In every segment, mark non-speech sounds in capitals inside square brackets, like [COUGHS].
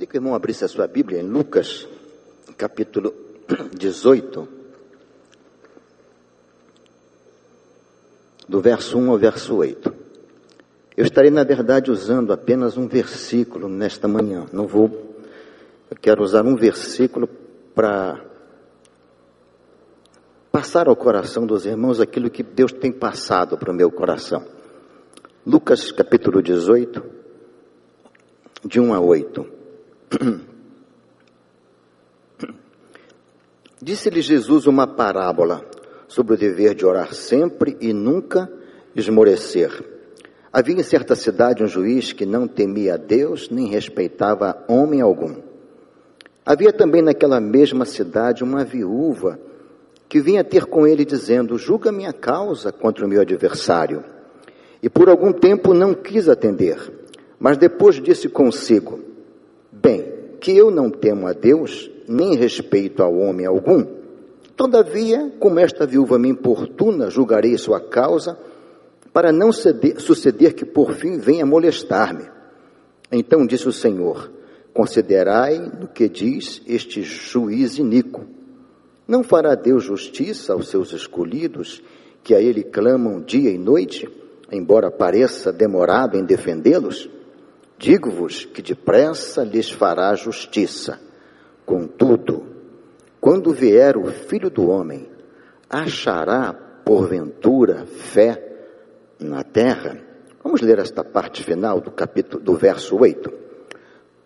Queria que o irmão abrisse a sua Bíblia em Lucas, capítulo 18, do verso 1 ao verso 8. Eu estarei, na verdade, usando apenas um versículo nesta manhã. Não vou. Eu quero usar um versículo para passar ao coração dos irmãos aquilo que Deus tem passado para o meu coração. Lucas capítulo 18, de 1 a 8. [COUGHS] Disse-lhe Jesus uma parábola sobre o dever de orar sempre e nunca esmorecer. Havia em certa cidade um juiz que não temia a Deus nem respeitava homem algum. Havia também naquela mesma cidade uma viúva que vinha ter com ele dizendo: Julga minha causa contra o meu adversário. E por algum tempo não quis atender, mas depois disse consigo: Bem, que eu não temo a Deus, nem respeito a homem algum, todavia, como esta viúva me importuna, julgarei sua causa, para não ceder, suceder que por fim venha molestar-me. Então disse o Senhor: Considerai no que diz este juiz iníquo não fará Deus justiça aos seus escolhidos, que a Ele clamam dia e noite, embora pareça demorado em defendê-los? Digo-vos que depressa lhes fará justiça. Contudo, quando vier o Filho do Homem, achará porventura fé na terra? Vamos ler esta parte final do capítulo do verso 8.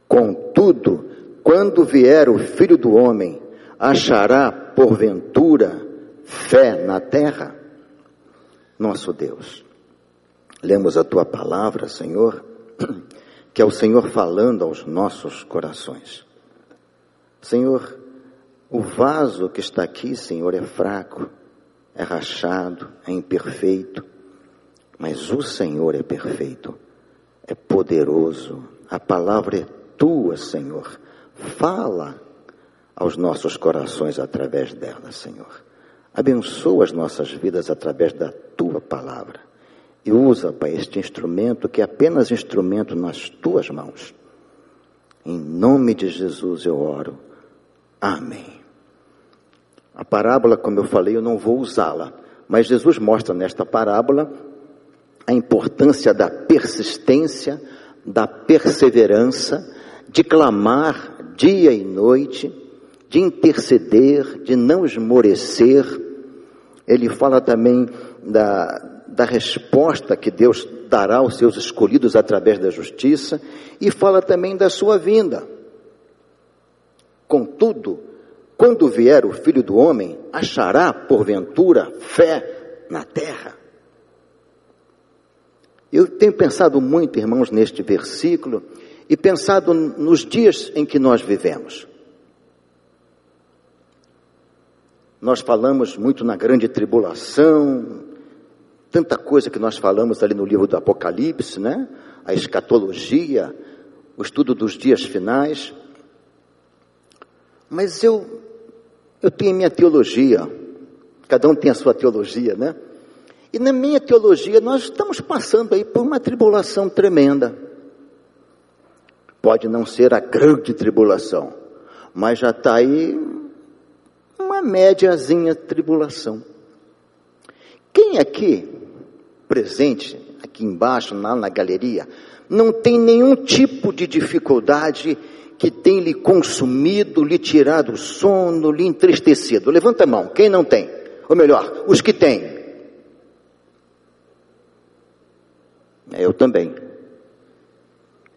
Contudo, quando vier o Filho do Homem, achará porventura fé na terra? Nosso Deus, lemos a tua palavra, Senhor, que é o Senhor falando aos nossos corações. Senhor, o vaso que está aqui, Senhor, é fraco, é rachado, é imperfeito, mas o Senhor é perfeito, é poderoso, a palavra é tua, Senhor. Fala aos nossos corações através dela, Senhor. Abençoa as nossas vidas através da tua palavra e usa, Pai, este instrumento que é apenas instrumento nas tuas mãos. Em nome de Jesus eu oro. Amém. A parábola, como eu falei, eu não vou usá-la, mas Jesus mostra nesta parábola a importância da persistência, da perseverança, de clamar dia e noite de interceder, de não esmorecer. Ele fala também da, da resposta que Deus dará aos seus escolhidos através da justiça e fala também da sua vinda. Contudo, quando vier o filho do homem, achará porventura fé na terra. Eu tenho pensado muito, irmãos, neste versículo e pensado nos dias em que nós vivemos. Nós falamos muito na grande tribulação, tanta coisa que nós falamos ali no livro do Apocalipse, né? A escatologia, o estudo dos dias finais. Mas eu, eu tenho minha teologia, cada um tem a sua teologia, né? E na minha teologia nós estamos passando aí por uma tribulação tremenda. Pode não ser a grande tribulação, mas já está aí uma médiazinha tribulação. Quem aqui, presente, aqui embaixo, lá na galeria, não tem nenhum tipo de dificuldade que tem lhe consumido, lhe tirado o sono, lhe entristecido? Levanta a mão, quem não tem? Ou melhor, os que têm. Eu também.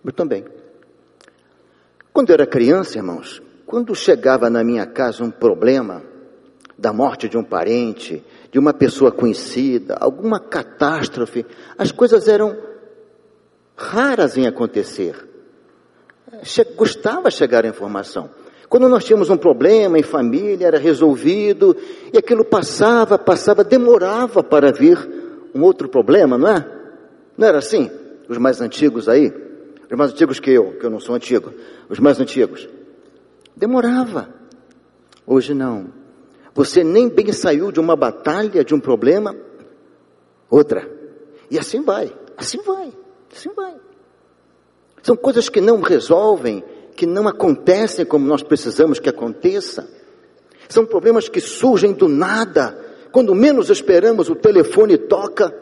Eu também. Quando eu era criança, irmãos, quando chegava na minha casa um problema, da morte de um parente, de uma pessoa conhecida, alguma catástrofe, as coisas eram raras em acontecer. Che gostava chegar a informação. Quando nós tínhamos um problema em família, era resolvido, e aquilo passava, passava, demorava para vir um outro problema, não é? Não era assim? Os mais antigos aí, os mais antigos que eu, que eu não sou antigo, os mais antigos. Demorava. Hoje não. Você nem bem saiu de uma batalha, de um problema, outra. E assim vai, assim vai, assim vai. São coisas que não resolvem, que não acontecem como nós precisamos que aconteça. São problemas que surgem do nada. Quando menos esperamos, o telefone toca.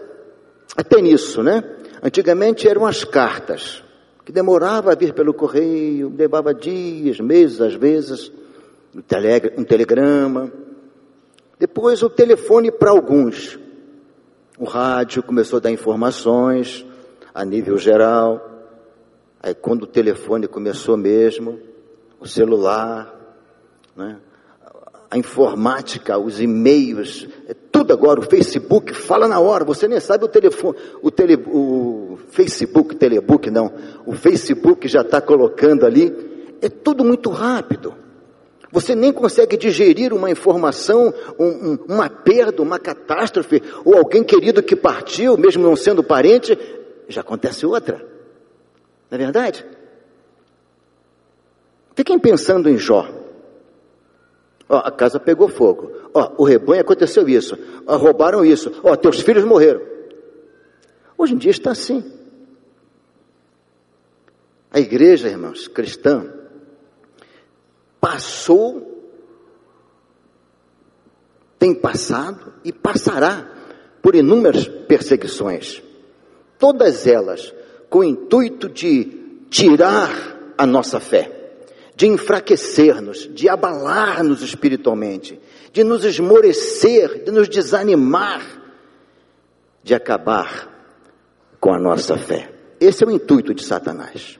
Até nisso, né? Antigamente eram as cartas, que demorava a vir pelo correio, levava dias, meses às vezes, um telegrama. Depois o telefone para alguns. O rádio começou a dar informações a nível geral. Aí quando o telefone começou mesmo, o celular, né? a informática, os e-mails, é tudo agora, o Facebook fala na hora, você nem sabe o telefone, o, tele, o Facebook, telebook não, o Facebook já está colocando ali, é tudo muito rápido. Você nem consegue digerir uma informação, um, um, uma perda, uma catástrofe, ou alguém querido que partiu, mesmo não sendo parente, já acontece outra. Não é verdade? Fiquem pensando em Jó. Ó, a casa pegou fogo. Ó, o rebanho aconteceu isso. Ó, roubaram isso. Ó, teus filhos morreram. Hoje em dia está assim. A igreja, irmãos, cristã, passou, tem passado e passará por inúmeras perseguições. Todas elas com o intuito de tirar a nossa fé de enfraquecer-nos, de abalar-nos espiritualmente, de nos esmorecer, de nos desanimar, de acabar com a nossa fé. Esse é o intuito de Satanás.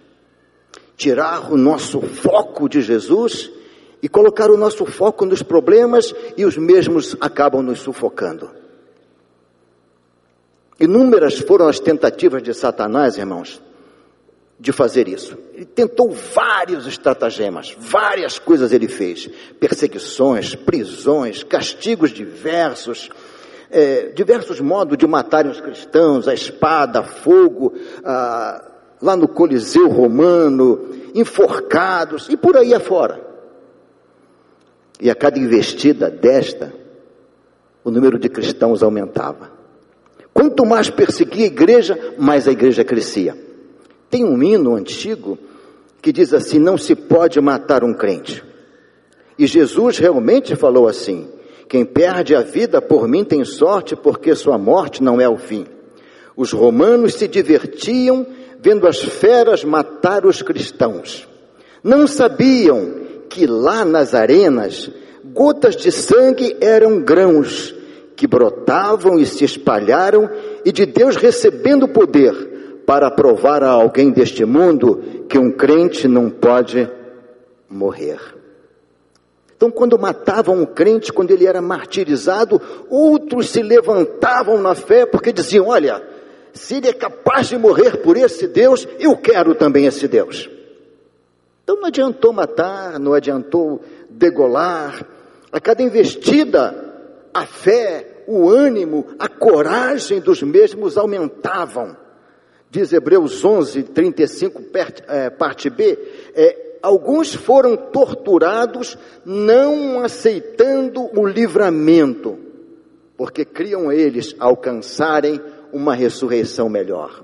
Tirar o nosso foco de Jesus e colocar o nosso foco nos problemas e os mesmos acabam nos sufocando. Inúmeras foram as tentativas de Satanás, irmãos, de fazer isso. Ele tentou vários estratagemas, várias coisas ele fez: perseguições, prisões, castigos diversos, é, diversos modos de matarem os cristãos, a espada, fogo, a, lá no Coliseu Romano, enforcados e por aí afora. E a cada investida desta, o número de cristãos aumentava. Quanto mais perseguia a igreja, mais a igreja crescia. Tem um hino antigo que diz assim: não se pode matar um crente. E Jesus realmente falou assim: quem perde a vida por mim tem sorte, porque sua morte não é o fim. Os romanos se divertiam vendo as feras matar os cristãos. Não sabiam que lá nas arenas gotas de sangue eram grãos que brotavam e se espalharam e de Deus recebendo poder para provar a alguém deste mundo que um crente não pode morrer. Então, quando matavam um crente, quando ele era martirizado, outros se levantavam na fé porque diziam: Olha, se ele é capaz de morrer por esse Deus, eu quero também esse Deus. Então não adiantou matar, não adiantou degolar. A cada investida, a fé, o ânimo, a coragem dos mesmos aumentavam diz Hebreus 11, 35, é, parte B, é, alguns foram torturados não aceitando o livramento, porque criam eles alcançarem uma ressurreição melhor.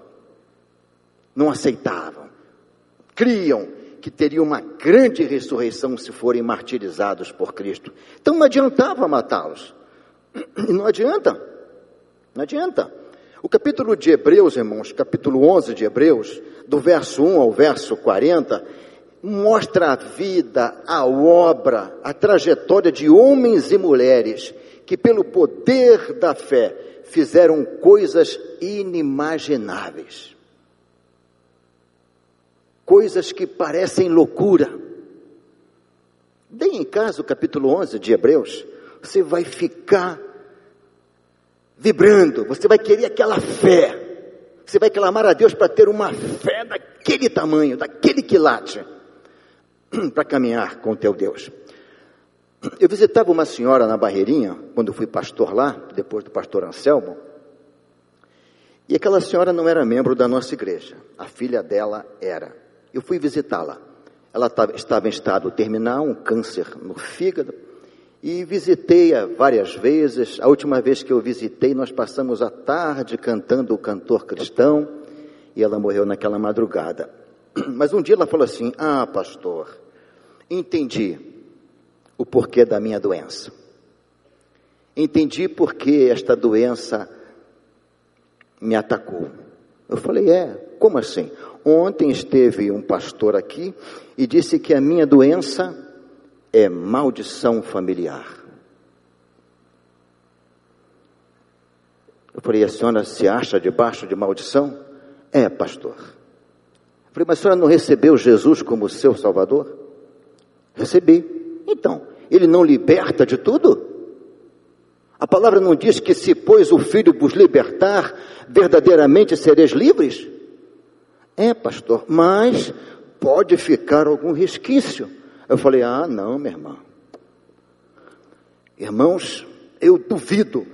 Não aceitavam. Criam que teriam uma grande ressurreição se forem martirizados por Cristo. Então não adiantava matá-los. [CLEARS THROAT] Não adianta. Não adianta. O capítulo de Hebreus, irmãos, capítulo 11 de Hebreus, do verso 1 ao verso 40, mostra a vida, a obra, a trajetória de homens e mulheres que, pelo poder da fé, fizeram coisas inimagináveis. Coisas que parecem loucura. Bem em casa o capítulo 11 de Hebreus, você vai ficar vibrando, você vai querer aquela fé. Você vai clamar a Deus para ter uma fé daquele tamanho, daquele quilate, [CLEARS THROAT] para caminhar com o teu Deus. Eu visitava uma senhora na Barreirinha, quando fui pastor lá, depois do pastor Anselmo, e aquela senhora não era membro da nossa igreja, a filha dela era. Eu fui visitá-la. Ela estava em estado terminal, um câncer no fígado, e visitei-a várias vezes. A última vez que eu visitei, nós passamos a tarde cantando o cantor cristão e ela morreu naquela madrugada. [CLEARS THROAT] Mas um dia ela falou assim: Ah, pastor, entendi o porquê da minha doença. Entendi porque esta doença me atacou. Eu falei: É, como assim? Ontem esteve um pastor aqui e disse que a minha doença é maldição familiar. Eu falei, a senhora se acha debaixo de maldição? É, pastor. Eu falei, mas a senhora não recebeu Jesus como seu Salvador? Recebi. Então, ele não liberta de tudo? A palavra não diz que se, pois, o Filho vos libertar, verdadeiramente sereis livres? É, pastor, mas pode ficar algum resquício. Eu falei, ah, não, minha irmã. Irmãos, eu duvido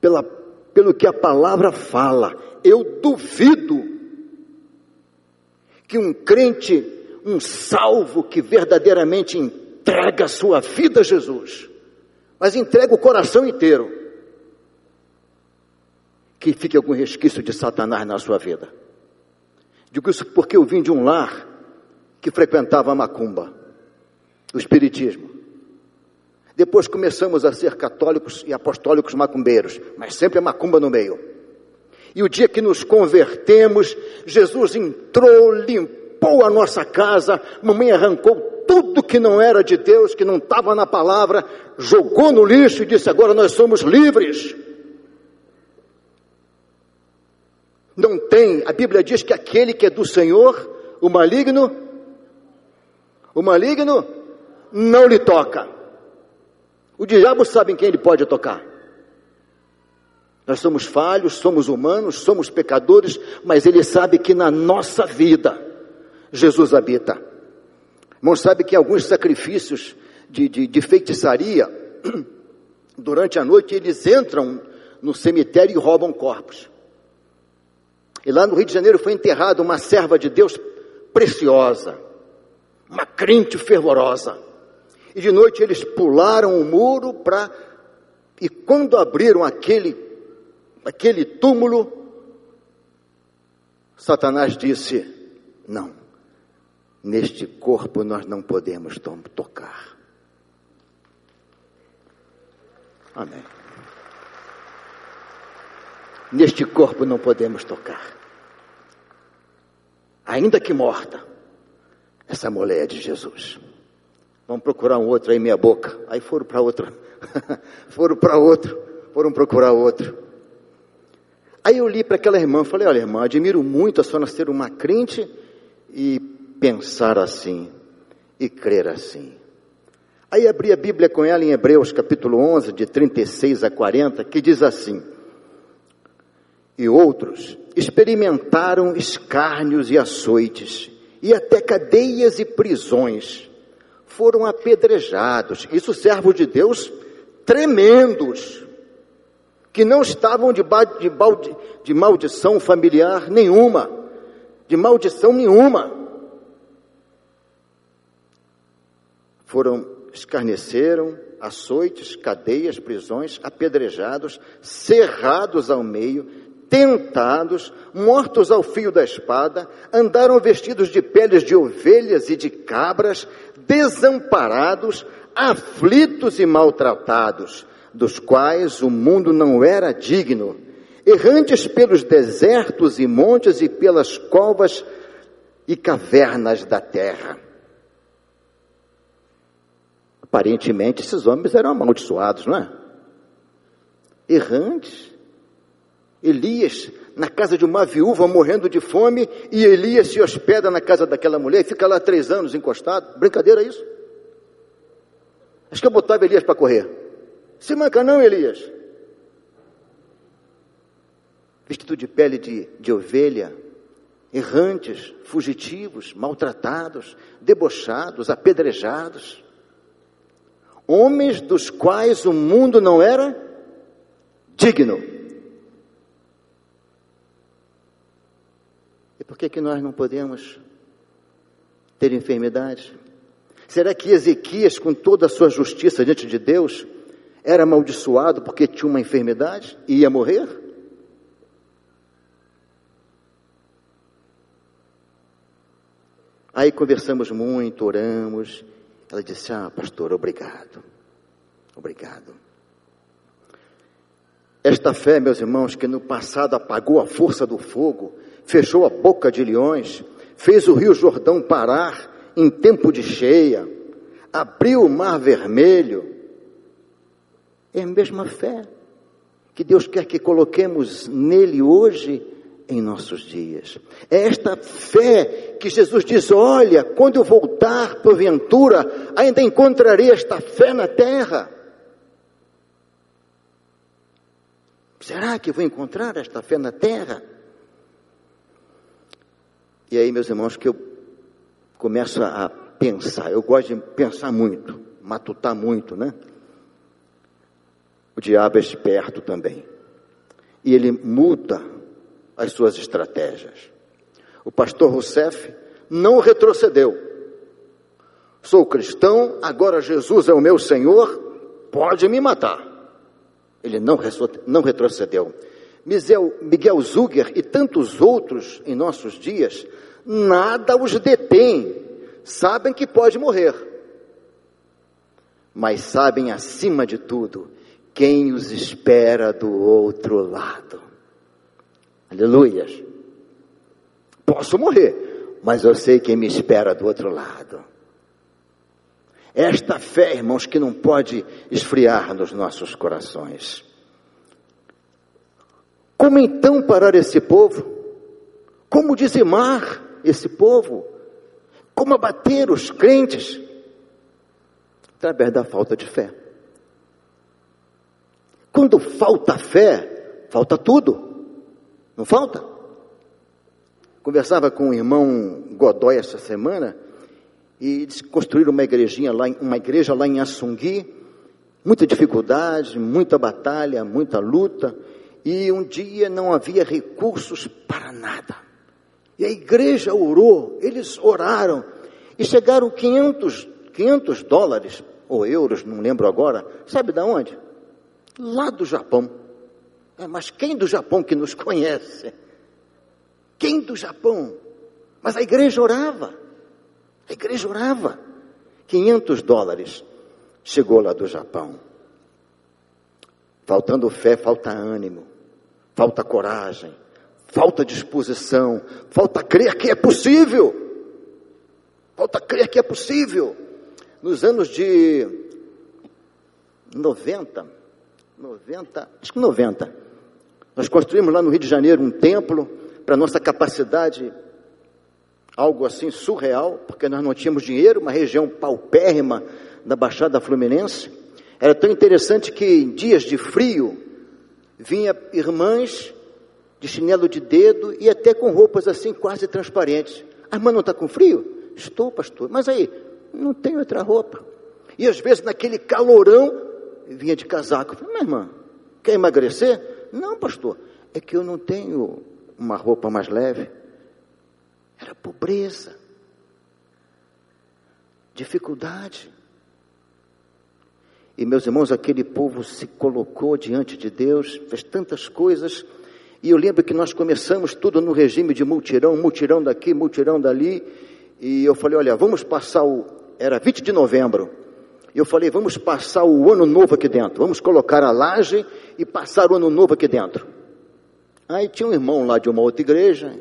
pela, pelo que a palavra fala. Eu duvido que um crente, um salvo que verdadeiramente entrega a sua vida a Jesus, mas entrega o coração inteiro, que fique algum resquício de Satanás na sua vida. Digo isso porque eu vim de um lar que frequentava a macumba, o espiritismo. Depois começamos a ser católicos e apostólicos macumbeiros, mas sempre a macumba no meio. E o dia que nos convertemos, Jesus entrou, limpou a nossa casa, mamãe arrancou tudo que não era de Deus, que não estava na palavra, jogou no lixo e disse: agora nós somos livres. Não tem, a Bíblia diz que aquele que é do Senhor, o maligno, o maligno não lhe toca. O diabo sabe em quem ele pode tocar. Nós somos falhos, somos humanos, somos pecadores, mas ele sabe que na nossa vida Jesus habita. Irmão, sabe que alguns sacrifícios de, de, de feitiçaria, [CLEARS THROAT] durante a noite, eles entram no cemitério e roubam corpos. E lá no Rio de Janeiro foi enterrada uma serva de Deus preciosa, uma crente fervorosa. E de noite eles pularam o muro para. E quando abriram aquele, aquele túmulo, Satanás disse: Não, neste corpo nós não podemos tocar. Amém. Neste corpo não podemos tocar. Ainda que morta, essa mulher é de Jesus. Vamos procurar um outro aí, meia boca. Aí foram para outro. [LAUGHS] foram para outro. Foram procurar outro. Aí eu li para aquela irmã, falei, olha irmã, admiro muito a senhora ser uma crente e pensar assim, e crer assim. Aí abri a Bíblia com ela em Hebreus capítulo 11, de 36 a 40, que diz assim, e outros experimentaram escárnios e açoites, e até cadeias e prisões, foram apedrejados. Isso servos de Deus tremendos, que não estavam de, de, de maldição familiar nenhuma, de maldição nenhuma. Foram, escarneceram, açoites, cadeias, prisões, apedrejados, cerrados ao meio, tentados, mortos ao fio da espada, andaram vestidos de peles de ovelhas e de cabras, desamparados, aflitos e maltratados, dos quais o mundo não era digno, errantes pelos desertos e montes e pelas covas e cavernas da terra. Aparentemente, esses homens eram amaldiçoados, não é? Errantes, Elias na casa de uma viúva morrendo de fome e Elias se hospeda na casa daquela mulher e fica lá três anos encostado. Brincadeira isso? Acho que eu botava Elias para correr. Se manca não, Elias. Vestido de pele de, de ovelha, errantes, fugitivos, maltratados, debochados, apedrejados. Homens dos quais o mundo não era digno. Por que, que nós não podemos ter enfermidade? Será que Ezequias, com toda a sua justiça diante de Deus, era amaldiçoado porque tinha uma enfermidade e ia morrer? Aí conversamos muito, oramos. Ela disse: Ah, pastor, obrigado. Obrigado. Esta fé, meus irmãos, que no passado apagou a força do fogo, fechou a boca de leões, fez o rio Jordão parar em tempo de cheia, abriu o mar vermelho. É a mesma fé que Deus quer que coloquemos nele hoje em nossos dias. É esta fé que Jesus diz: Olha, quando eu voltar, porventura, ainda encontrarei esta fé na terra. Será que vou encontrar esta fé na terra? E aí, meus irmãos, que eu começo a pensar, eu gosto de pensar muito, matutar muito, né? O diabo é esperto também. E ele muda as suas estratégias. O pastor Rousseff não retrocedeu. Sou cristão, agora Jesus é o meu Senhor, pode me matar. Ele não, retrocedeu. Miguel Zuger e tantos outros em nossos dias, nada os detém. Sabem que pode morrer. Mas sabem, acima de tudo, quem os espera do outro lado. Aleluias. Posso morrer, mas eu sei quem me espera do outro lado. Esta fé, irmãos, que não pode esfriar nos nossos corações. Como então parar esse povo? Como dizimar esse povo? Como abater os crentes? Através da falta de fé. Quando falta fé, falta tudo. Não falta? Conversava com o irmão Godoy essa semana e eles construíram uma igrejinha lá, uma igreja lá em Assungui, muita dificuldade, muita batalha, muita luta, e um dia não havia recursos para nada. E a igreja orou, eles oraram, e chegaram 500, 500 dólares, ou euros, não lembro agora, sabe de onde? Lá do Japão. É, mas quem do Japão que nos conhece? Quem do Japão? Mas a igreja orava. A igreja orava. 500 dólares. Chegou lá do Japão. Faltando fé, falta ânimo, falta coragem, falta disposição, falta crer que é possível. Falta crer que é possível. Nos anos de 90, 90, acho que 90, nós construímos lá no Rio de Janeiro um templo para nossa capacidade algo assim surreal, porque nós não tínhamos dinheiro, uma região paupérrima da Baixada Fluminense. Era tão interessante que em dias de frio vinha irmãs de chinelo de dedo e até com roupas assim quase transparentes. A irmã não está com frio? Estou, pastor. Mas aí, não tem outra roupa. E às vezes naquele calorão, vinha de casaco. Falei, minha irmã, quer emagrecer? Não, pastor, é que eu não tenho uma roupa mais leve. Era pobreza, dificuldade. E meus irmãos, aquele povo se colocou diante de Deus, fez tantas coisas. E eu lembro que nós começamos tudo no regime de multirão, multirão daqui, multirão dali. E eu falei, olha, vamos passar o. Era 20 de novembro. Eu falei, vamos passar o ano novo aqui dentro. Vamos colocar a laje e passar o ano novo aqui dentro. Aí tinha um irmão lá de uma outra igreja,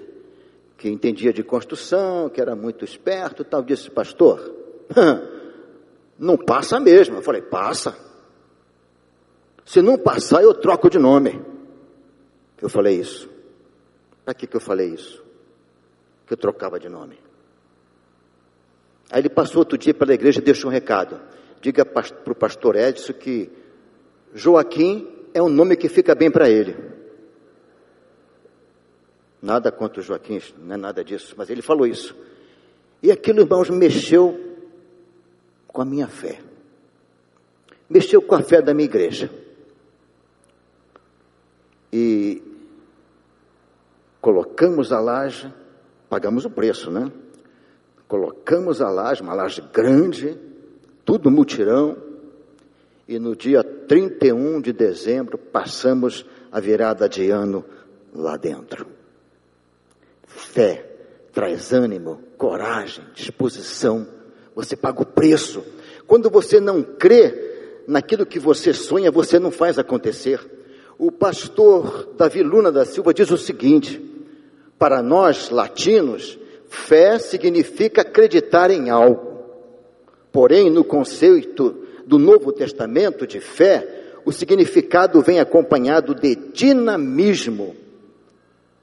que entendia de construção, que era muito esperto, tal, disse, pastor, [LAUGHS] não passa mesmo. Eu falei, passa. Se não passar, eu troco de nome. Eu falei isso. Para que, que eu falei isso? Que eu trocava de nome. Aí ele passou outro dia pela igreja e deixou um recado. Diga para o pastor Edson que Joaquim é um nome que fica bem para ele. Nada contra o Joaquim, não é nada disso, mas ele falou isso. E aquilo, irmãos, mexeu com a minha fé. Mexeu com a fé da minha igreja. E colocamos a laje, pagamos o preço, né? Colocamos a laje, uma laje grande, tudo mutirão, e no dia 31 de dezembro passamos a virada de ano lá dentro fé, traz ânimo, coragem, disposição. Você paga o preço. Quando você não crê naquilo que você sonha, você não faz acontecer. O pastor Davi Luna da Silva diz o seguinte: para nós latinos, fé significa acreditar em algo. Porém, no conceito do Novo Testamento de fé, o significado vem acompanhado de dinamismo.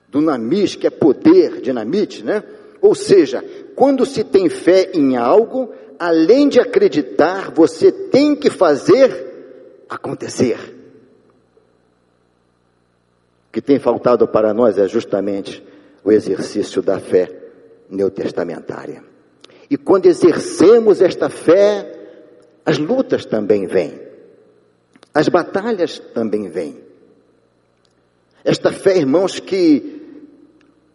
Dunamis, que é poder, dinamite, né? Ou seja, quando se tem fé em algo, além de acreditar, você tem que fazer acontecer. O que tem faltado para nós é justamente o exercício da fé neotestamentária. E quando exercemos esta fé, as lutas também vêm, as batalhas também vêm. Esta fé, irmãos, que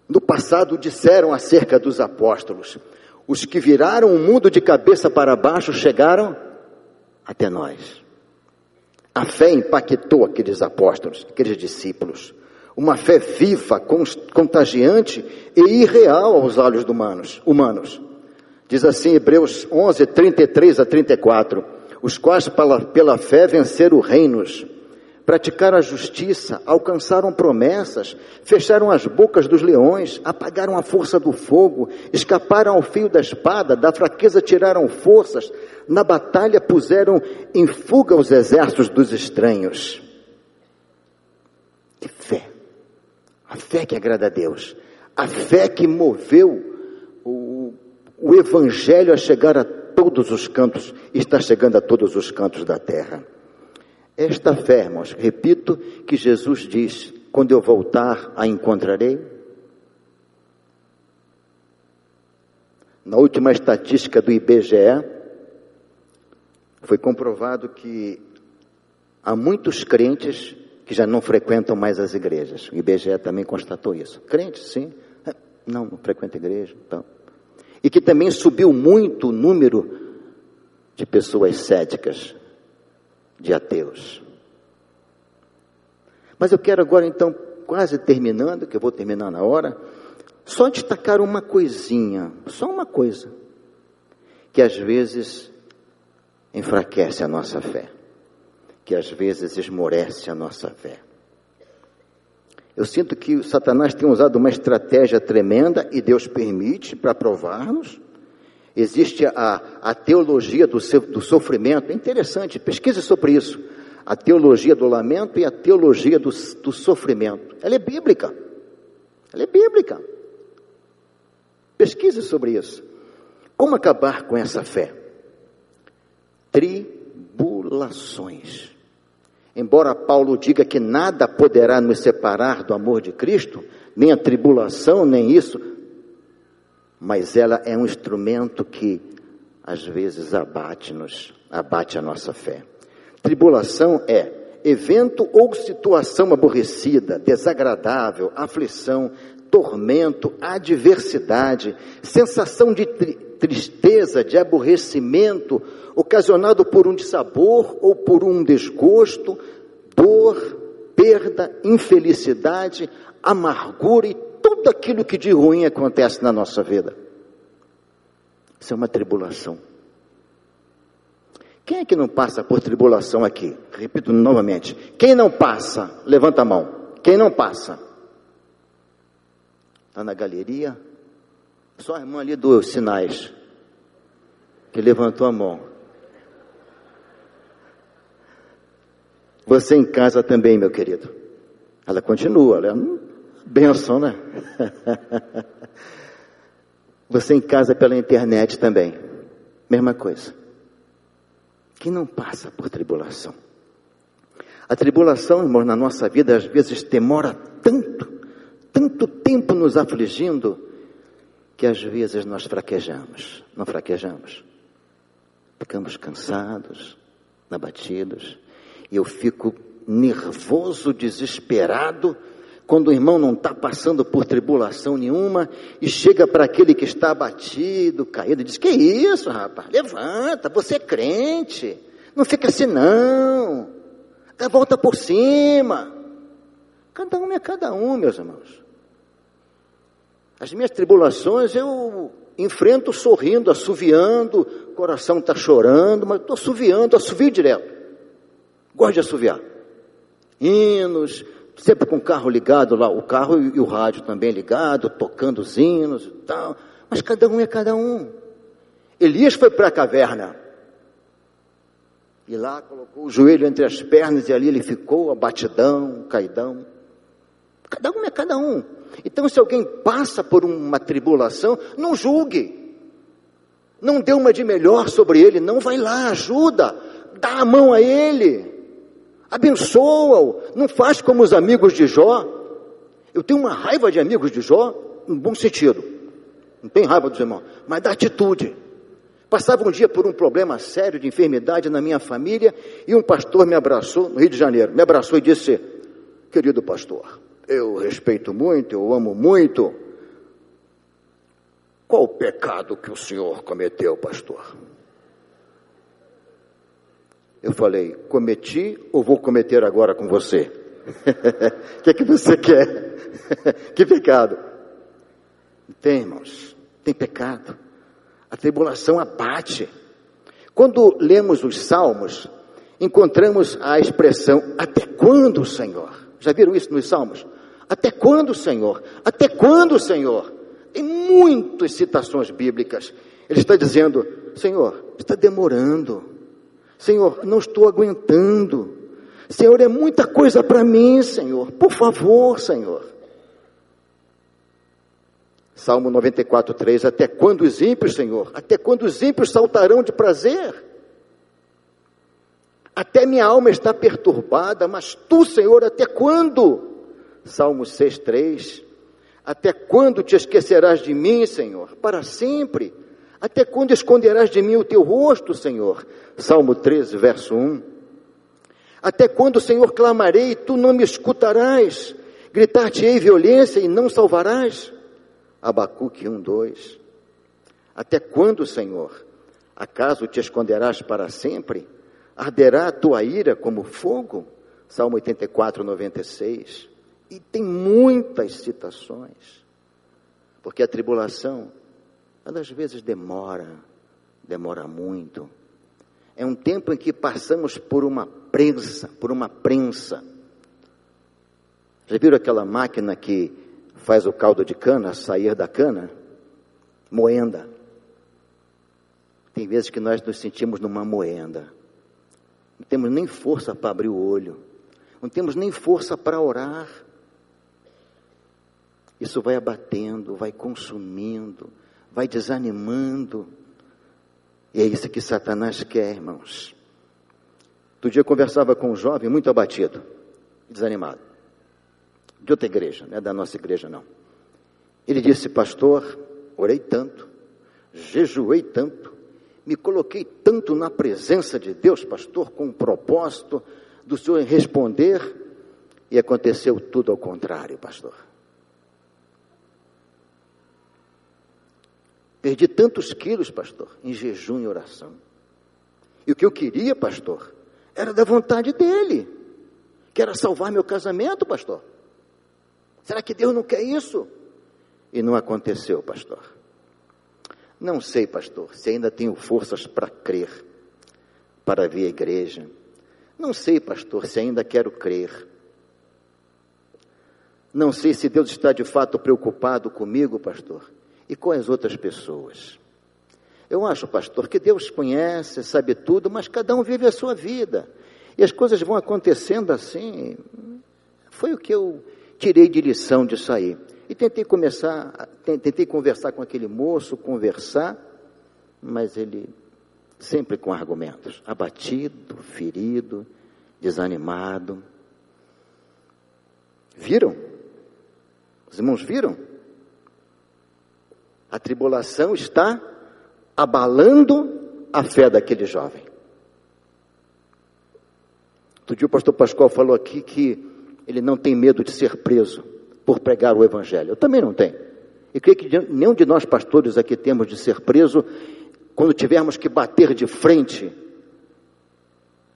no passado disseram acerca dos apóstolos: os que viraram o mundo de cabeça para baixo chegaram até nós. A fé impactou aqueles apóstolos, aqueles discípulos. Uma fé viva, contagiante e irreal aos olhos humanos. humanos. Diz assim Hebreus 11, 33 a 34: Os quais pela, fé venceram reinos praticaram a justiça, alcançaram promessas, fecharam as bocas dos leões, apagaram a força do fogo, escaparam ao fio da espada, da fraqueza tiraram forças, na batalha puseram em fuga os exércitos dos estranhos. Que fé! A fé que agrada a Deus, a fé que moveu o, Evangelho a chegar a todos os cantos, está chegando a todos os cantos da terra. Esta fé, irmãos, repito que Jesus diz: quando eu voltar, a encontrarei. Na última estatística do IBGE, foi comprovado que há muitos crentes que já não frequentam mais as igrejas. O IBGE também constatou isso. Crentes, sim. É, não, não frequenta igreja. Então. E que também subiu muito o número de pessoas céticas de ateus. Mas eu quero agora, então, quase terminando, que eu vou terminar na hora, só destacar uma coisinha, só uma coisa, que às vezes enfraquece a nossa fé, que às vezes esmorece a nossa fé. Eu sinto que Satanás tem usado uma estratégia tremenda e Deus permite para provar-nos. Existe a, a teologia do, do sofrimento, é interessante, pesquise sobre isso. A teologia do lamento e a teologia do, do sofrimento. Ela é bíblica. Ela é bíblica. Pesquise sobre isso. Como acabar com essa fé? Tribulações. Embora Paulo diga que nada poderá nos separar do amor de Cristo, nem a tribulação, nem isso, mas ela é um instrumento que às vezes abate-nos, abate a nossa fé. Tribulação é evento ou situação aborrecida, desagradável, aflição, tormento, adversidade, sensação de tristeza, de aborrecimento, ocasionado por um dissabor ou por um desgosto, dor, perda, infelicidade, amargura e tudo aquilo que de ruim acontece na nossa vida. Isso é uma tribulação. Quem é que não passa por tribulação aqui? Repito novamente. Quem não passa? Levanta a mão. Quem não passa? Está na galeria? Só a irmã ali dos sinais. Que levantou a mão. Você em casa também, meu querido. Ela continua, ela é benção, né? [LAUGHS] Você em casa pela internet também. Mesma coisa. Quem não passa por tribulação? A tribulação, irmão, na nossa vida às vezes demora tanto, tanto tempo nos afligindo, que às vezes nós fraquejamos. Não fraquejamos. Ficamos cansados, abatidos. E eu fico nervoso, desesperado, quando o irmão não está passando por tribulação nenhuma e chega para aquele que está abatido, caído, e diz: Que isso, rapaz? Levanta, você é crente. Não fica assim, não. Dá volta por cima. Cada um é cada um, meus irmãos. As minhas tribulações eu enfrento sorrindo, assoviando, o coração está chorando, mas estou assoviando, assovio direto. Gosto de assoviar. Hinos, sempre com o carro ligado lá, o carro e o rádio também ligado, tocando os hinos e tal. Mas cada um é cada um. Elias foi para a caverna. E lá colocou o joelho entre as pernas e ali ele ficou abatidão, caidão. Cada um é cada um. Então, se alguém passa por uma tribulação, não julgue. Não dê uma de melhor sobre ele, não vai lá, ajuda, dá a mão a ele, abençoa-o, não faz como os amigos de Jó. Eu tenho uma raiva de amigos de Jó, no bom sentido. Não tem raiva dos irmãos, mas da atitude. Passava um dia por um problema sério de enfermidade na minha família e um pastor me abraçou, no Rio de Janeiro, me abraçou e disse: Querido pastor, eu respeito muito, eu amo muito. Qual o pecado que o senhor cometeu, pastor? Eu falei, cometi ou vou cometer agora com você? O [LAUGHS] que é que você quer? [LAUGHS] que pecado? Tem, irmãos, tem pecado. A tribulação abate. Quando lemos os salmos, encontramos a expressão até quando, Senhor? Já viram isso nos salmos? Até quando, Senhor? Até quando, Senhor? Tem muitas citações bíblicas. Ele está dizendo: Senhor, está demorando. Senhor, não estou aguentando. Senhor, é muita coisa para mim, Senhor. Por favor, Senhor. Salmo 94, 3. Até quando os ímpios, Senhor? Até quando os ímpios saltarão de prazer? Até minha alma está perturbada, mas tu, Senhor, até quando? Salmo 6, 3. Até quando te esquecerás de mim, Senhor? Para sempre. Até quando esconderás de mim o teu rosto, Senhor? Salmo 13, verso 1. Até quando, Senhor, clamarei e tu não me escutarás? Gritar-te-ei violência e não salvarás? Abacuque 1, 2. Até quando, Senhor? Acaso te esconderás para sempre? Arderá a tua ira como fogo? Salmo 84, 96. E tem muitas citações, porque a tribulação, ela às vezes demora, demora muito. É um tempo em que passamos por uma prensa, por uma prensa. Já viram aquela máquina que faz o caldo de cana sair da cana? Moenda. Tem vezes que nós nos sentimos numa moenda. Não temos nem força para abrir o olho. Não temos nem força para orar. Isso vai abatendo, vai consumindo, vai desanimando. E é isso que Satanás quer, irmãos. Outro dia eu conversava com um jovem muito abatido, desanimado. De outra igreja, não é da nossa igreja não. Ele disse, pastor, orei tanto, jejuei tanto, me coloquei tanto na presença de Deus, pastor, com o propósito do Senhor responder, e aconteceu tudo ao contrário, pastor. Perdi tantos quilos, pastor, em jejum e oração. E o que eu queria, pastor, era da vontade dele, que era salvar meu casamento, pastor. Será que Deus não quer isso? E não aconteceu, pastor. Não sei, pastor, se ainda tenho forças para crer, para vir à igreja. Não sei, pastor, se ainda quero crer. Não sei se Deus está de fato preocupado comigo, pastor e com as outras pessoas. Eu acho, pastor, que Deus conhece, sabe tudo, mas cada um vive a sua vida. E as coisas vão acontecendo assim. Foi o que eu tirei de lição disso aí. E tentei começar, tentei conversar com aquele moço, conversar, mas ele sempre com argumentos, abatido, ferido, desanimado. Viram? Os irmãos viram? A tribulação está abalando a fé daquele jovem. Outro dia o pastor Pascoal falou aqui que ele não tem medo de ser preso por pregar o evangelho. Eu também não tenho. E creio que nenhum de nós pastores aqui temos de ser preso quando tivermos que bater de frente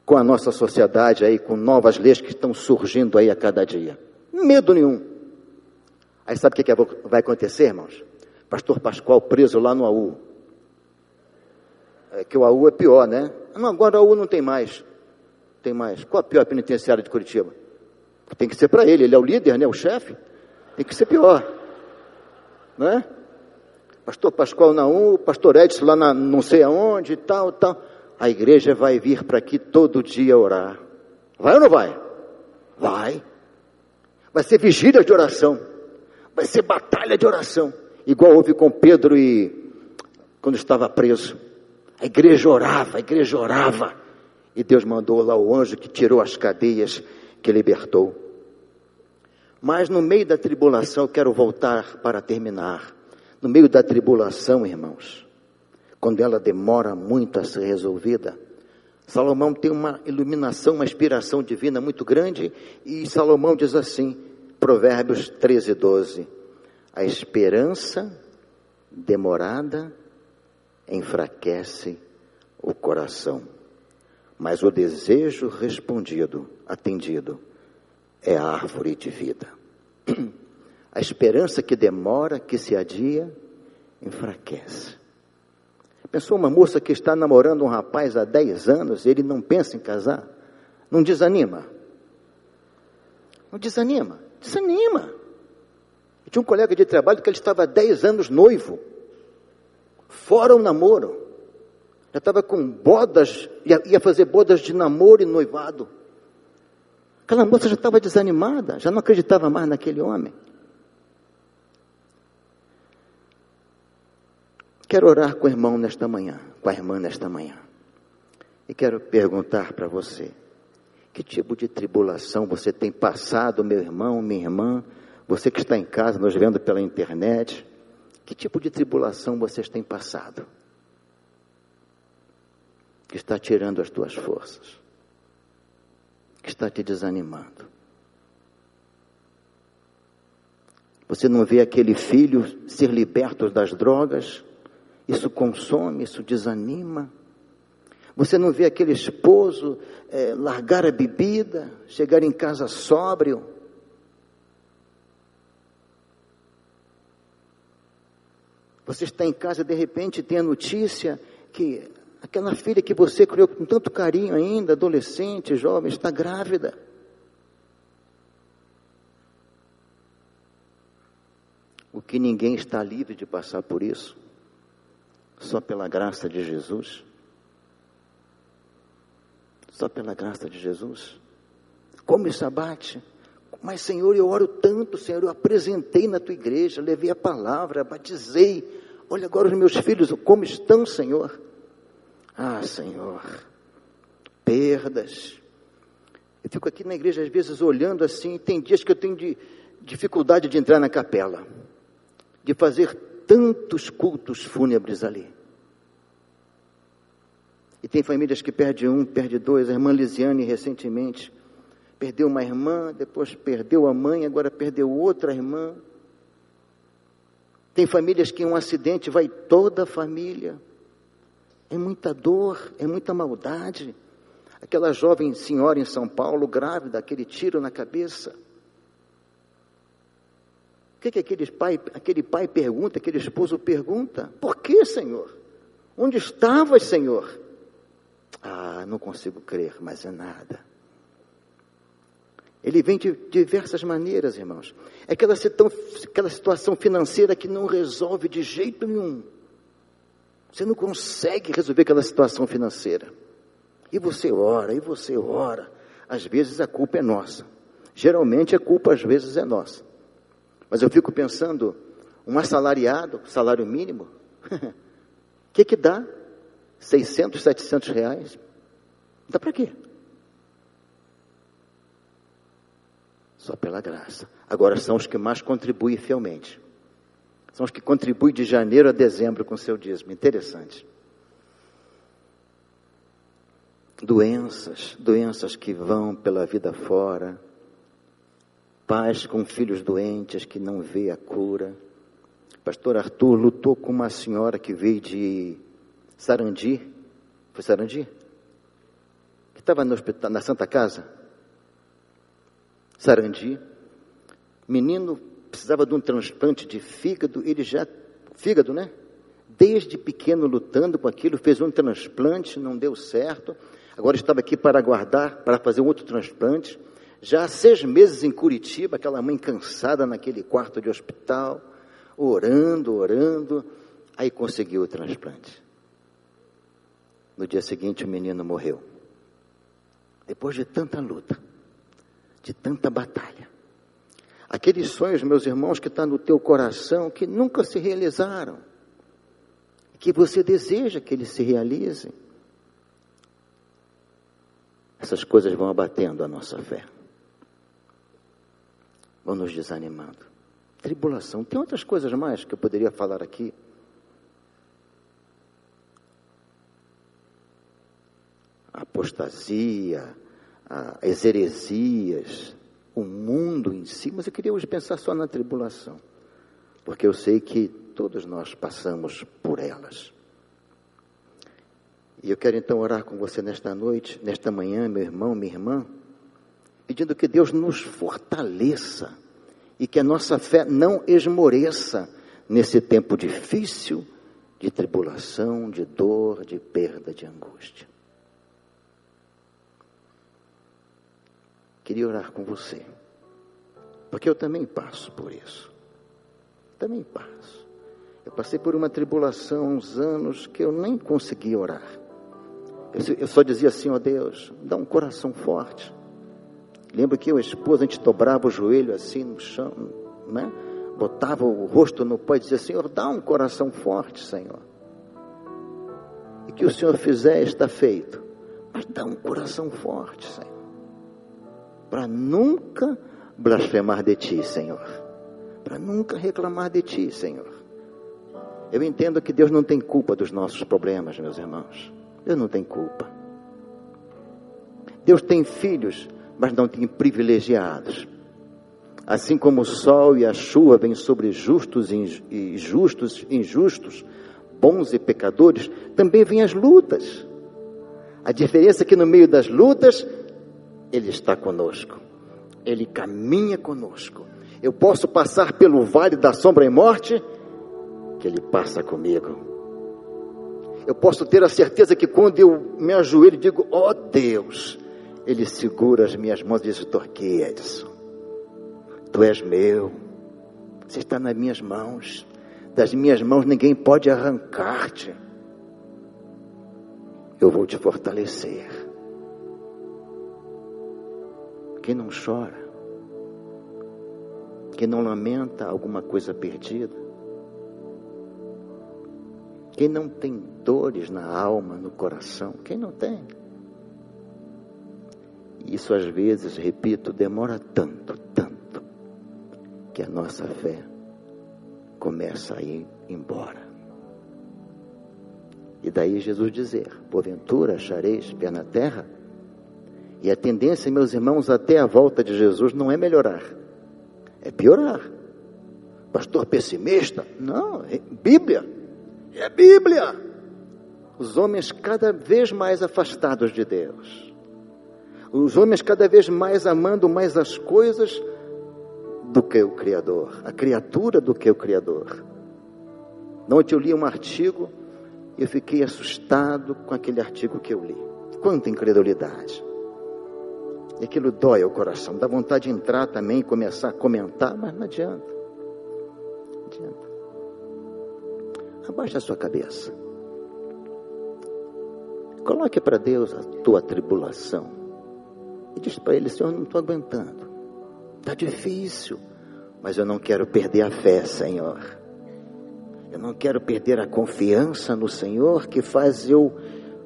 com a nossa sociedade aí, com novas leis que estão surgindo aí a cada dia. Medo nenhum. Aí sabe o que, que vai acontecer, irmãos? Pastor Pascoal preso lá no AU. É que o AU é pior, né? Não, agora o AU não tem mais. Tem mais. Qual a pior penitenciária de Curitiba? Tem que ser para ele, ele é o líder, né? O chefe. Tem que ser pior. Né? Pastor Pascoal na um, pastor Edson lá na não sei aonde e tal, tal. A igreja vai vir para aqui todo dia orar. Vai ou não vai? Vai. Vai ser vigília de oração. Vai ser batalha de oração. Igual houve com Pedro e quando estava preso. A igreja orava, a igreja orava. E Deus mandou lá o anjo que tirou as cadeias, que libertou. Mas no meio da tribulação, quero voltar para terminar. No meio da tribulação, irmãos, quando ela demora muito a ser resolvida, Salomão tem uma iluminação, uma inspiração divina muito grande, e Salomão diz assim, Provérbios 13, 12: A esperança demorada enfraquece o coração, mas o desejo respondido, atendido, é a árvore de vida. [CLEARS THROAT] A esperança que demora, que se adia, enfraquece. Pensou uma moça que está namorando um rapaz há 10 anos, ele não pensa em casar? Não desanima? Não desanima? Desanima. Tinha um colega de trabalho que ele estava há 10 anos noivo, fora o namoro. Já estava com bodas, ia, ia fazer bodas de namoro e noivado. Aquela moça já estava desanimada, já não acreditava mais naquele homem. Quero orar com o irmão nesta manhã, com a irmã nesta manhã. E quero perguntar para você: que tipo de tribulação você tem passado, meu irmão, minha irmã, você que está em casa, nos vendo pela internet? Que tipo de tribulação vocês têm passado? Que está tirando as tuas forças, que está te desanimando. Você não vê aquele filho ser liberto das drogas? Isso consome, isso desanima. Você não vê aquele esposo é, largar a bebida, chegar em casa sóbrio. Você está em casa de repente tem a notícia que aquela filha que você criou com tanto carinho ainda, adolescente, jovem, está grávida. O que ninguém está livre de passar por isso só pela graça de Jesus? Só pela graça de Jesus? Como isso abate? Mas, Senhor, eu oro tanto, Senhor, eu apresentei na tua igreja, levei a palavra, batizei. Olha agora os meus filhos, como estão, Senhor? Ah, Senhor, perdas. Eu fico aqui na igreja às vezes olhando assim, tem dias que eu tenho de, dificuldade de entrar na capela, de fazer tantos cultos fúnebres ali. E tem famílias que perde um, perde dois. A irmã Lisiane, recentemente, perdeu uma irmã, depois perdeu a mãe, agora perdeu outra irmã. Tem famílias que em um acidente vai toda a família. É muita dor, é muita maldade. Aquela jovem senhora em São Paulo, grávida, aquele tiro na cabeça. O que, que aquele, pai, aquele pai pergunta, aquele esposo pergunta? Por que, Senhor? Onde estavas, Senhor? Ah, não consigo crer, mas é nada. Ele vem de diversas maneiras, irmãos. É aquela, situação financeira que não resolve de jeito nenhum. Você não consegue resolver aquela situação financeira. E você ora, e você ora. Às vezes a culpa é nossa. Geralmente a culpa às vezes é nossa. Mas eu fico pensando, um assalariado, salário mínimo, o [LAUGHS] que que dá? 600, 700 reais? Dá para quê? Só pela graça. Agora são os que mais contribuem fielmente. São os que contribuem de janeiro a dezembro com seu dízimo. Interessante. Doenças, doenças que vão pela vida fora pais com filhos doentes que não vê a cura. Pastor Arthur lutou com uma senhora que veio de Sarandi. Foi Sarandi? Que estava no hospital, na Santa Casa. Sarandi. Menino precisava de um transplante de fígado, ele já, fígado, né? Desde pequeno lutando com aquilo, fez um transplante, não deu certo. Agora estava aqui para aguardar, para fazer um outro transplante. Já há seis meses em Curitiba, aquela mãe cansada naquele quarto de hospital, orando, orando, aí conseguiu o transplante. No dia seguinte, o menino morreu. Depois de tanta luta, de tanta batalha. Aqueles sonhos, meus irmãos, que estão tá no teu coração, que nunca se realizaram, que você deseja que eles se realizem. Essas coisas vão abatendo a nossa fé, vão nos desanimando. Tribulação, tem outras coisas mais que eu poderia falar aqui. apostasia, as heresias, o mundo em si, mas eu queria hoje pensar só na tribulação, porque eu sei que todos nós passamos por elas. E eu quero então orar com você nesta noite, nesta manhã, meu irmão, minha irmã, pedindo que Deus nos fortaleça e que a nossa fé não esmoreça nesse tempo difícil de tribulação, de dor, de perda, de angústia. Queria orar com você, porque eu também passo por isso. Também passo. Eu passei por uma tribulação uns anos que eu nem consegui orar. Eu, só dizia assim, ó oh Deus, dá um coração forte. Lembro que eu a esposa, a gente dobrava o joelho assim no chão, né? botava o rosto no pó e dizia, Senhor, dá um coração forte, Senhor. E que o Senhor fizer está feito. Mas dá um coração forte, Senhor para nunca blasfemar de ti, Senhor. Para nunca reclamar de ti, Senhor. Eu entendo que Deus não tem culpa dos nossos problemas, meus irmãos. Deus não tem culpa. Deus tem filhos, mas não tem privilegiados. Assim como o sol e a chuva vêm sobre justos e justos, injustos, bons e pecadores, também vêm as lutas. A diferença é que no meio das lutas ele está conosco. Ele caminha conosco. Eu posso passar pelo vale da sombra e morte, que Ele passa comigo. Eu posso ter a certeza que quando eu me ajoelho e digo, ó oh Deus, Ele segura as minhas mãos e diz, estou aqui, Edson. Tu és meu. Você está nas minhas mãos. Das minhas mãos ninguém pode arrancar-te. Eu vou te fortalecer. Quem não chora, quem não lamenta alguma coisa perdida, quem não tem dores na alma, no coração, quem não tem? Isso às vezes, repito, demora tanto, tanto, que a nossa fé começa a ir embora. E daí Jesus dizer: Porventura achareis pé na terra? E a tendência, meus irmãos, até a volta de Jesus não é melhorar, é piorar. Pastor pessimista? Não, é Bíblia. É Bíblia. Os homens cada vez mais afastados de Deus. Os homens cada vez mais amando mais as coisas do que o Criador, a criatura do que o Criador. Ontem eu li um artigo e eu fiquei assustado com aquele artigo que eu li. Quanta incredulidade. E aquilo dói o coração, dá vontade de entrar também e começar a comentar, mas não adianta. Não adianta. Abaixa a sua cabeça. Coloque para Deus a tua tribulação. E diz para Ele, Senhor, não estou aguentando. Está difícil, mas eu não quero perder a fé, Senhor. Eu não quero perder a confiança no Senhor que faz eu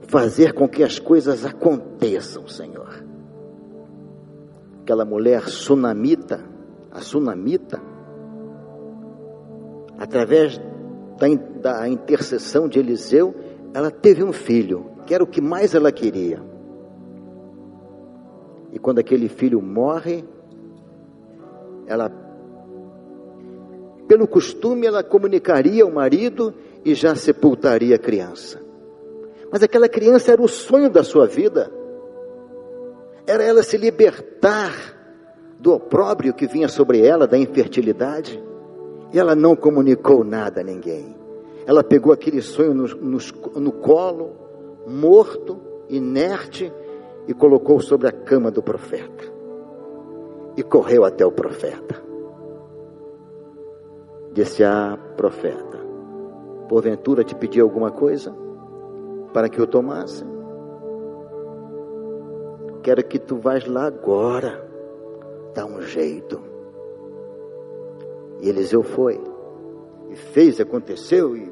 fazer com que as coisas aconteçam, Senhor aquela mulher sunamita, a sunamita, através da, da intercessão de Eliseu, ela teve um filho, que era o que mais ela queria. E quando aquele filho morre, ela, pelo costume, ela comunicaria ao marido e já sepultaria a criança. Mas aquela criança era o sonho da sua vida era ela se libertar do opróbrio que vinha sobre ela, da infertilidade. E ela não comunicou nada a ninguém. Ela pegou aquele sonho no, no, no colo, morto, inerte, e colocou sobre a cama do profeta. E correu até o profeta. Disse: Ah, profeta, porventura te pedi alguma coisa para que eu tomasse? Quero que tu vás lá agora, dá um jeito. E Eliseu foi, e fez, aconteceu, e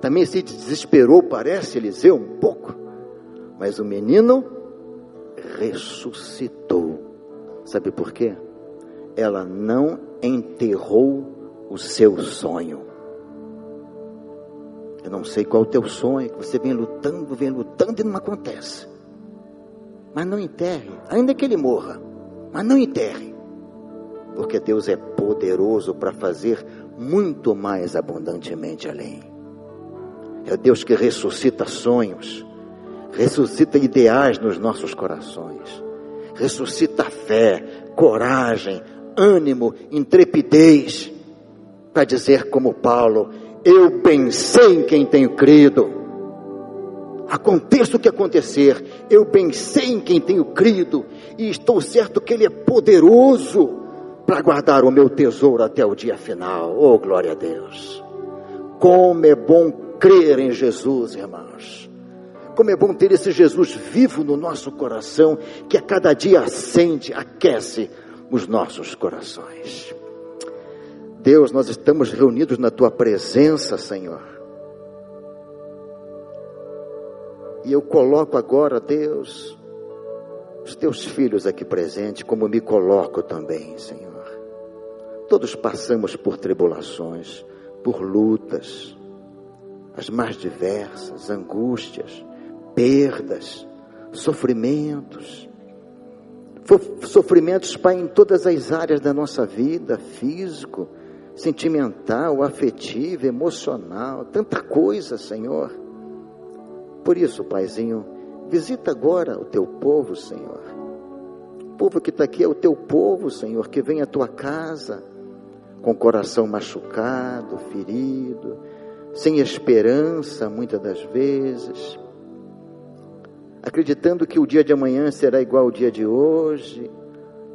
também se desesperou, parece, Eliseu, um pouco. Mas o menino ressuscitou. Sabe por quê? Ela não enterrou o seu sonho. Eu não sei qual é o teu sonho, que você vem lutando, vem lutando e não acontece. Mas não enterre, ainda que ele morra, mas não enterre. Porque Deus é poderoso para fazer muito mais abundantemente além. É Deus que ressuscita sonhos, ressuscita ideais nos nossos corações, ressuscita fé, coragem, ânimo, intrepidez, para dizer como Paulo: Eu pensei em quem tenho crido. Aconteça o que acontecer, eu pensei em quem tenho crido e estou certo que Ele é poderoso para guardar o meu tesouro até o dia final. Oh, glória a Deus! Como é bom crer em Jesus, irmãos. Como é bom ter esse Jesus vivo no nosso coração, que a cada dia acende, aquece os nossos corações. Deus, nós estamos reunidos na tua presença, Senhor. E eu coloco agora, Deus, os teus filhos aqui presentes, como me coloco também, Senhor. Todos passamos por tribulações, por lutas, as mais diversas, angústias, perdas, sofrimentos. Sofrimentos, Pai, em todas as áreas da nossa vida, físico, sentimental, afetivo, emocional, tanta coisa, Senhor. Por isso, Paizinho, visita agora o teu povo, Senhor. O povo que está aqui é o teu povo, Senhor, que vem à tua casa com o coração machucado, ferido, sem esperança, muitas das vezes acreditando que o dia de amanhã será igual ao dia de hoje.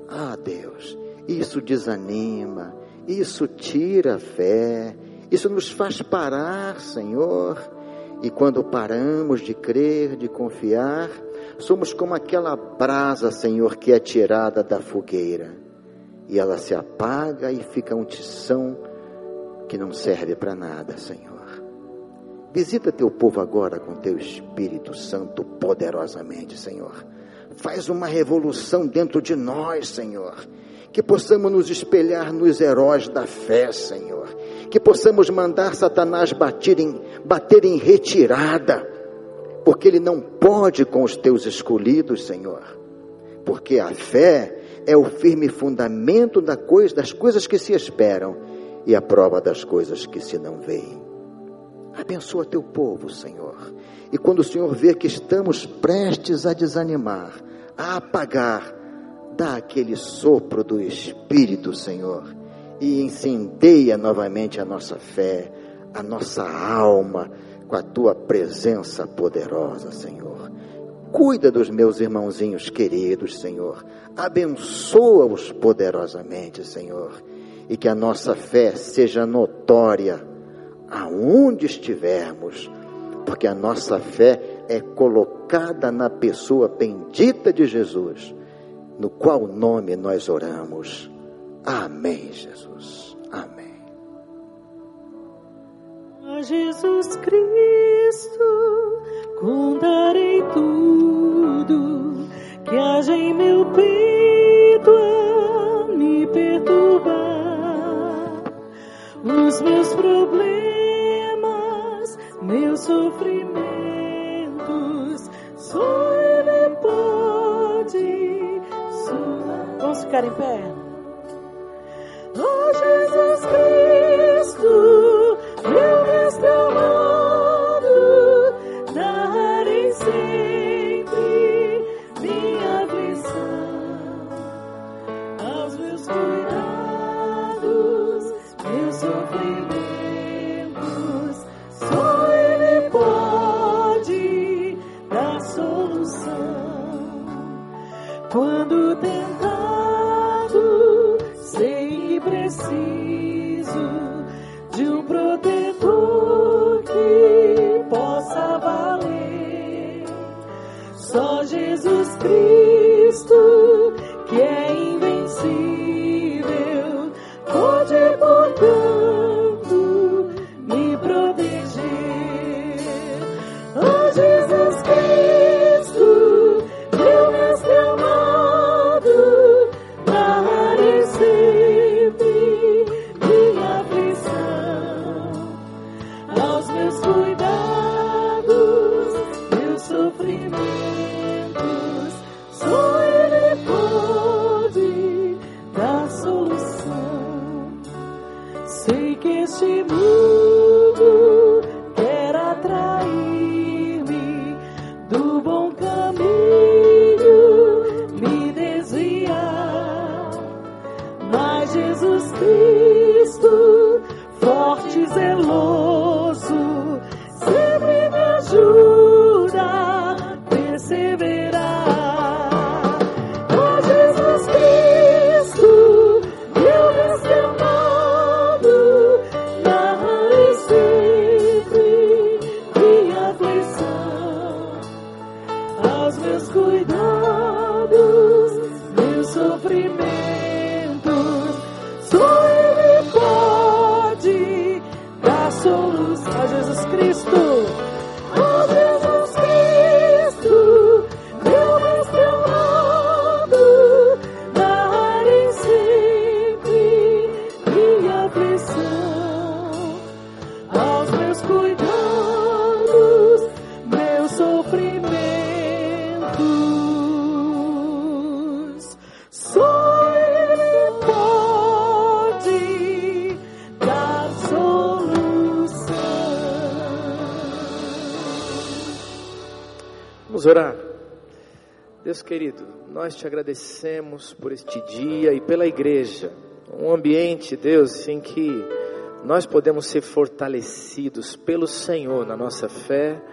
Ah, Deus, isso desanima, isso tira a fé, isso nos faz parar, Senhor. E quando paramos de crer, de confiar, somos como aquela brasa, Senhor, que é tirada da fogueira e ela se apaga e fica um tição que não serve para nada, Senhor. Visita teu povo agora com teu Espírito Santo poderosamente, Senhor. Faz uma revolução dentro de nós, Senhor. Que possamos nos espelhar nos heróis da fé, Senhor. Que possamos mandar Satanás bater em, bater em retirada, porque ele não pode com os teus escolhidos, Senhor. Porque a fé é o firme fundamento da coisa, das coisas que se esperam e a prova das coisas que se não veem. Abençoa teu povo, Senhor. E quando o Senhor vê que estamos prestes a desanimar, a apagar, dá aquele sopro do Espírito, Senhor, e incendeia novamente a nossa fé, a nossa alma, com a tua presença poderosa, Senhor. Cuida dos meus irmãozinhos queridos, Senhor. Abençoa-os poderosamente, Senhor. E que a nossa fé seja notória aonde estivermos, porque a nossa fé é colocada na pessoa bendita de Jesus, no qual nome nós oramos. Amém, Jesus. Amém. A Jesus Cristo contarei tudo que haja em meu peito a me perturbar os meus problemas meus sofrimentos, só Ele pode. Vamos ficar em pé? Nós te agradecemos por este dia e pela igreja. Um ambiente, Deus, em que nós podemos ser fortalecidos pelo Senhor na nossa fé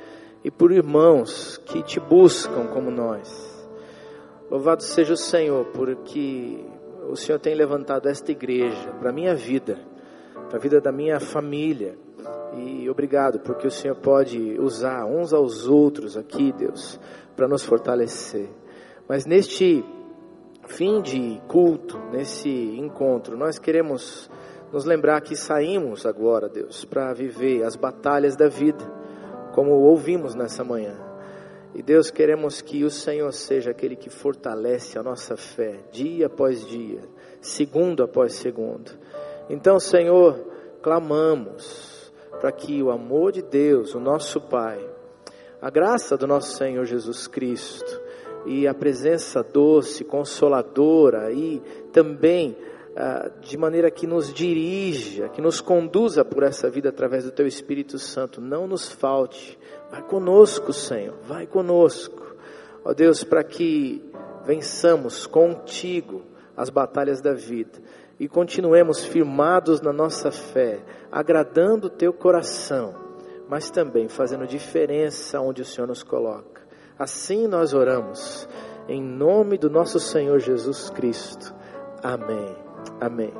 e por irmãos que te buscam como nós. Louvado seja o Senhor, porque o Senhor tem levantado esta igreja para a minha vida, para a vida da minha família. E obrigado, porque o Senhor pode usar uns aos outros aqui, Deus, para nos fortalecer. Mas neste fim de culto, nesse encontro, nós queremos nos lembrar que saímos agora, Deus, para viver as batalhas da vida, como ouvimos nessa manhã. E Deus, queremos que o Senhor seja aquele que fortalece a nossa fé, dia após dia, segundo após segundo. Então, Senhor, clamamos para que o amor de Deus, o nosso Pai, a graça do nosso Senhor Jesus Cristo e a presença doce, consoladora e também ah, de maneira que nos dirija, que nos conduza por essa vida através do Teu Espírito Santo, não nos falte. Vai conosco, Senhor, vai conosco. Ó Deus, para que vençamos contigo as batalhas da vida e continuemos firmados na nossa fé, agradando o Teu coração, mas também fazendo diferença onde o Senhor nos coloca. Assim nós oramos, em nome do nosso Senhor Jesus Cristo. Amém. Amém.